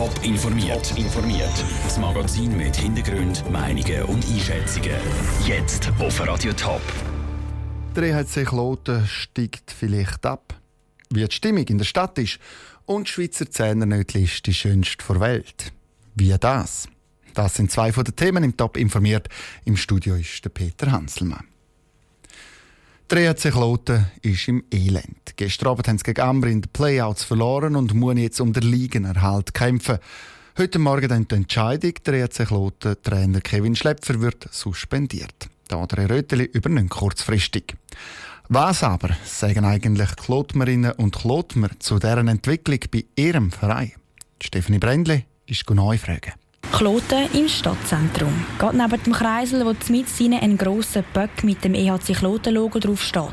Top informiert. informiert. Das Magazin mit Hintergrund, Meinungen und Einschätzungen. Jetzt auf Radio Top. Der EHC Kloten steigt vielleicht ab. Wie die Stimmung in der Stadt ist und die Schweizer Zähnernötli ist die schönste der Welt. Wie das? Das sind zwei von den Themen im Top informiert. Im Studio ist der Peter Hanselmann. Der EHC Kloten ist im Elend. Gestern Abend haben sie gegen Ambri in den Playouts verloren und müssen jetzt um den Ligenerhalt kämpfen. Heute Morgen dann die Entscheidung, der EHC Kloten Trainer Kevin Schlepfer wird suspendiert. Der André Röteli übernimmt kurzfristig. Was aber sagen eigentlich Klotmerinnen und Klotmer zu deren Entwicklung bei ihrem Verein? Stephanie Brändle ist neu fragen. Kloten im Stadtzentrum. Geht neben dem Kreisel, wo mit seinen ein grosser Böck mit dem EHC Kloten-Logo drauf steht.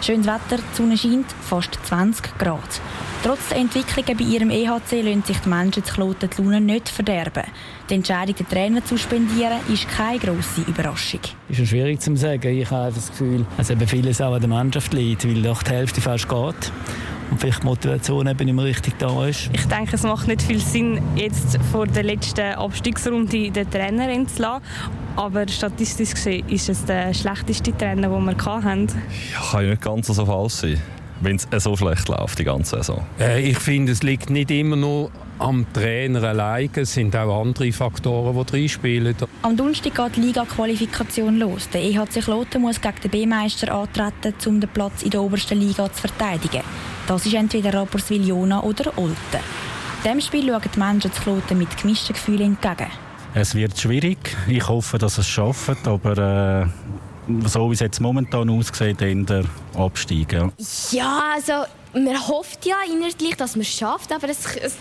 Schönes Wetter, die Sonne scheint, fast 20 Grad. Trotz der Entwicklungen bei ihrem EHC lassen sich die Menschen zu Kloten die Laune nicht verderben. Die Entscheidung, den Trainer zu suspendieren, ist keine grosse Überraschung. Ist schwierig zu sagen. Ich habe das Gefühl, dass eben vieles auch an der Mannschaft liegt, weil doch die Hälfte fast geht und vielleicht die Motivation eben nicht mehr richtig da ist. Ich denke, es macht nicht viel Sinn, jetzt vor der letzten Abstiegsrunde den Trainer entzulassen. Aber statistisch gesehen ist es der schlechteste Trainer, den wir hatten. Ja, kann ja nicht ganz so falsch sein wenn es so schlecht läuft, die ganze Saison? Äh, ich finde, es liegt nicht immer nur am Trainer alleine, es sind auch andere Faktoren, die reinspielen. Am Donnerstag geht die Liga-Qualifikation los. Der EHC Kloten muss gegen den B-Meister antreten, um den Platz in der obersten Liga zu verteidigen. Das ist entweder Rapperswil-Jona oder Olten. Dem Spiel schauen die Menschen zu Kloten mit gemischten Gefühlen entgegen. Es wird schwierig. Ich hoffe, dass es schafft, aber äh, so wie es jetzt momentan aussieht, in der Abstieg. Ja, ja also man hofft ja innerlich, dass man es schafft, aber es, es,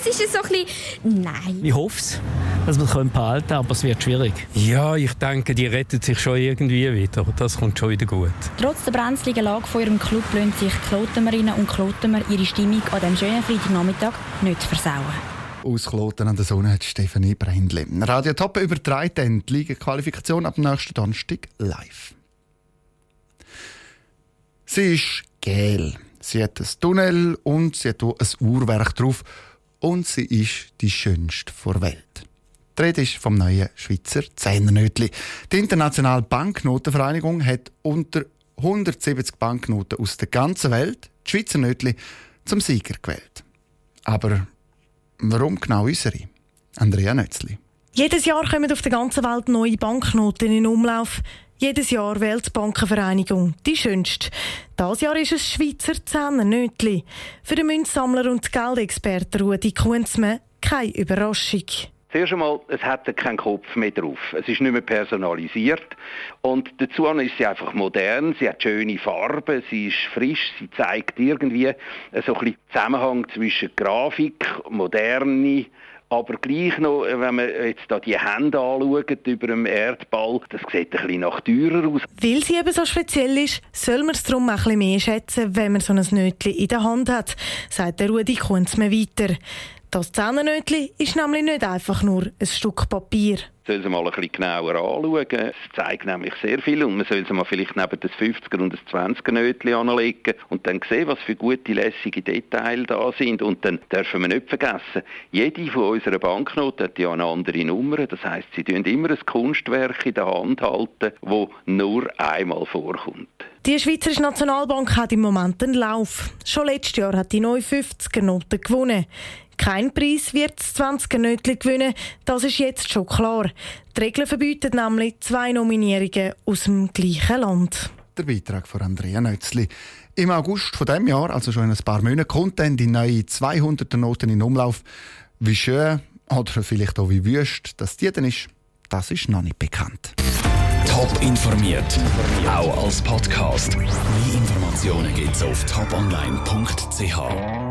es ist so ein bisschen... Nein. Ich hoffe es, dass wir es behalten können, aber es wird schwierig. Ja, ich denke, die rettet sich schon irgendwie wieder. Das kommt schon wieder gut. Trotz der brenzligen Lage von ihrem Club lassen sich Klotenmerinnen und Klotenmer ihre Stimmung an diesem schönen Freitagnachmittag nicht versauen. Aus Kloten an der Sonne hat Stefanie Brändli. Radio Top übertreibt dann die Liga-Qualifikation ab nächsten Donnerstag live. Sie ist gel. Sie hat ein Tunnel und sie hat auch ein Uhrwerk drauf. Und sie ist die schönste der Welt. Die Rede ist vom neuen Schweizer Zehnernötli. Die Internationale Banknotenvereinigung hat unter 170 Banknoten aus der ganzen Welt die Schweizer Nötli zum Sieger gewählt. Aber warum genau unsere? Andrea Nötzli. Jedes Jahr kommen auf der ganzen Welt neue Banknoten in Umlauf. Jedes Jahr wählt die Bankenvereinigung die schönste. Das Jahr ist es Schweizer Zehner-Nötli. Für den Münzsammler und Geldexperten Rudi Kunzmann keine Überraschung. Zuerst einmal, es hat keinen Kopf mehr drauf. Es ist nicht mehr personalisiert. Und dazu ist sie einfach modern, sie hat schöne Farben, sie ist frisch, sie zeigt irgendwie so ein Zusammenhang zwischen Grafik, moderne aber gleich noch, wenn man jetzt da die Hände anschaut über dem Erdball, das sieht ein bisschen nach teurer aus. Weil sie eben so speziell ist, soll man es darum ein bisschen mehr schätzen, wenn man so ein Nötchen in der Hand hat, sagt der Rudi Kunzme weiter. Das Zähnenötchen ist nämlich nicht einfach nur ein Stück Papier soll sie mal ein bisschen genauer anschauen. Es zeigt nämlich sehr viel und man soll sie mal vielleicht neben das 50er und das 20er Nötchen anlegen und dann sehen, was für gute, lässige Details da sind. Und dann dürfen wir nicht vergessen, jede von unseren Banknoten hat ja eine andere Nummer. Das heißt, sie tun immer ein Kunstwerk in der Hand halten, wo nur einmal vorkommt. Die Schweizerische Nationalbank hat im Moment einen Lauf. Schon letztes Jahr hat die neue 50er-Note gewonnen. Kein Preis wird das 20er Nötchen gewinnen, das ist jetzt schon klar. Die Regeln verbieten nämlich zwei Nominierungen aus dem gleichen Land. Der Beitrag von Andrea Nötzli. Im August von dem Jahr, also schon in ein paar Monaten, kommt dann die neue 200er Noten in Umlauf. Wie schön oder vielleicht auch wie wüst das die denn ist, das ist noch nicht bekannt. Top informiert, auch als Podcast. Mehr Informationen gibt's auf toponline.ch.